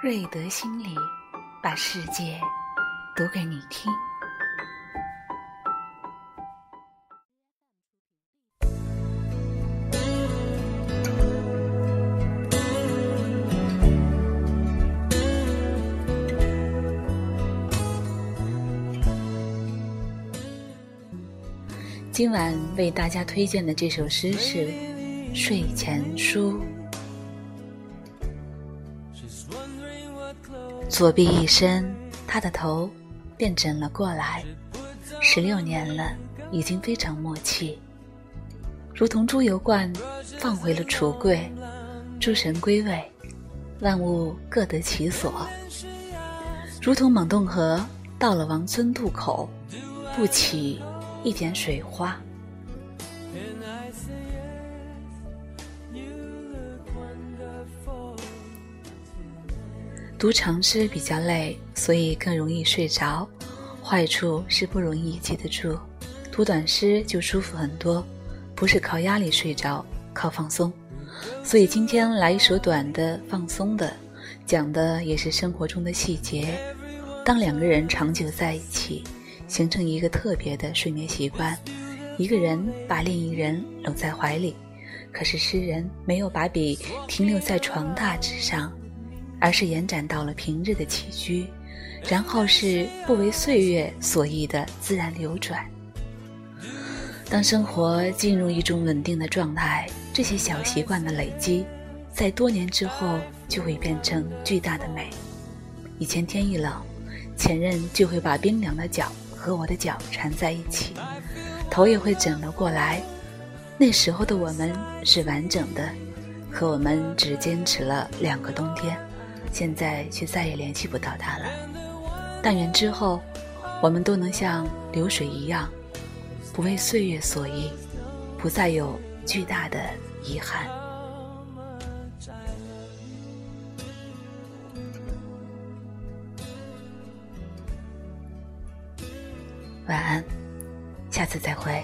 瑞德心里，把世界读给你听。今晚为大家推荐的这首诗是《睡前书》。左臂一伸，他的头便枕了过来。十六年了，已经非常默契，如同猪油罐放回了橱柜，诸神归位，万物各得其所，如同猛洞河到了王村渡口，不起一点水花。读长诗比较累，所以更容易睡着。坏处是不容易记得住。读短诗就舒服很多，不是靠压力睡着，靠放松。所以今天来一首短的、放松的，讲的也是生活中的细节。当两个人长久在一起，形成一个特别的睡眠习惯，一个人把另一人搂在怀里，可是诗人没有把笔停留在床榻之上。而是延展到了平日的起居，然后是不为岁月所役的自然流转。当生活进入一种稳定的状态，这些小习惯的累积，在多年之后就会变成巨大的美。以前天一冷，前任就会把冰凉的脚和我的脚缠在一起，头也会枕了过来。那时候的我们是完整的，可我们只坚持了两个冬天。现在却再也联系不到他了。但愿之后，我们都能像流水一样，不为岁月所役，不再有巨大的遗憾。晚安，下次再会。